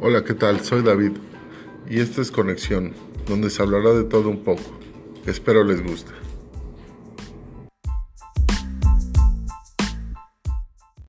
Hola, ¿qué tal? Soy David y esta es Conexión, donde se hablará de todo un poco. Espero les guste.